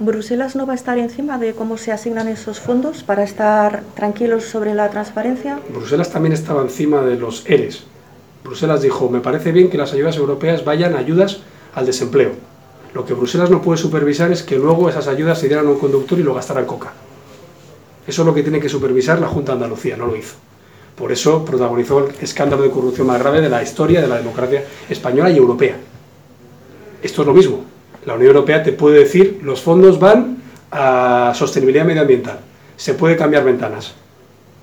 ¿Bruselas no va a estar encima de cómo se asignan esos fondos para estar tranquilos sobre la transparencia? Bruselas también estaba encima de los ERES. Bruselas dijo, me parece bien que las ayudas europeas vayan a ayudas al desempleo. Lo que Bruselas no puede supervisar es que luego esas ayudas se dieran a un conductor y lo gastaran coca. Eso es lo que tiene que supervisar la Junta de Andalucía, no lo hizo. Por eso protagonizó el escándalo de corrupción más grave de la historia de la democracia española y europea. Esto es lo mismo. La Unión Europea te puede decir, los fondos van a sostenibilidad medioambiental, se puede cambiar ventanas,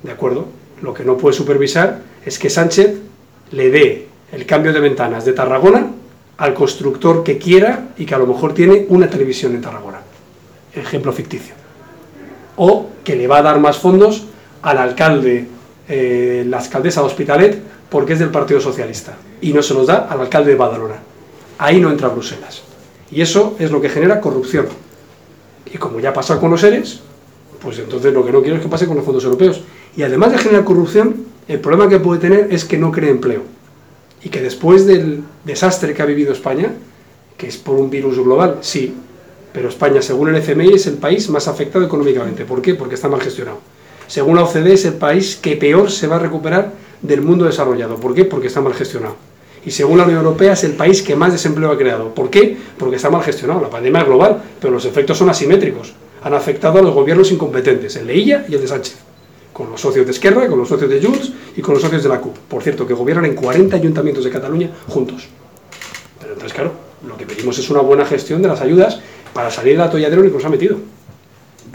¿de acuerdo? Lo que no puede supervisar es que Sánchez le dé el cambio de ventanas de Tarragona al constructor que quiera y que a lo mejor tiene una televisión en Tarragona. Ejemplo ficticio. O que le va a dar más fondos al alcalde, eh, la alcaldesa de Hospitalet, porque es del Partido Socialista. Y no se los da al alcalde de Badalona. Ahí no entra Bruselas. Y eso es lo que genera corrupción. Y como ya pasa con los seres, pues entonces lo que no quiero es que pase con los fondos europeos. Y además de generar corrupción, el problema que puede tener es que no cree empleo. Y que después del desastre que ha vivido España, que es por un virus global, sí, pero España, según el FMI, es el país más afectado económicamente. ¿Por qué? Porque está mal gestionado. Según la OCDE, es el país que peor se va a recuperar del mundo desarrollado. ¿Por qué? Porque está mal gestionado y según la Unión Europea es el país que más desempleo ha creado. ¿Por qué? Porque está mal gestionado. La pandemia es global, pero los efectos son asimétricos. Han afectado a los gobiernos incompetentes, el de Illa y el de Sánchez, con los socios de Esquerra, con los socios de Junts y con los socios de la CUP. Por cierto, que gobiernan en 40 ayuntamientos de Cataluña juntos. Pero entonces, claro, lo que pedimos es una buena gestión de las ayudas para salir del atolladero en el que nos ha metido.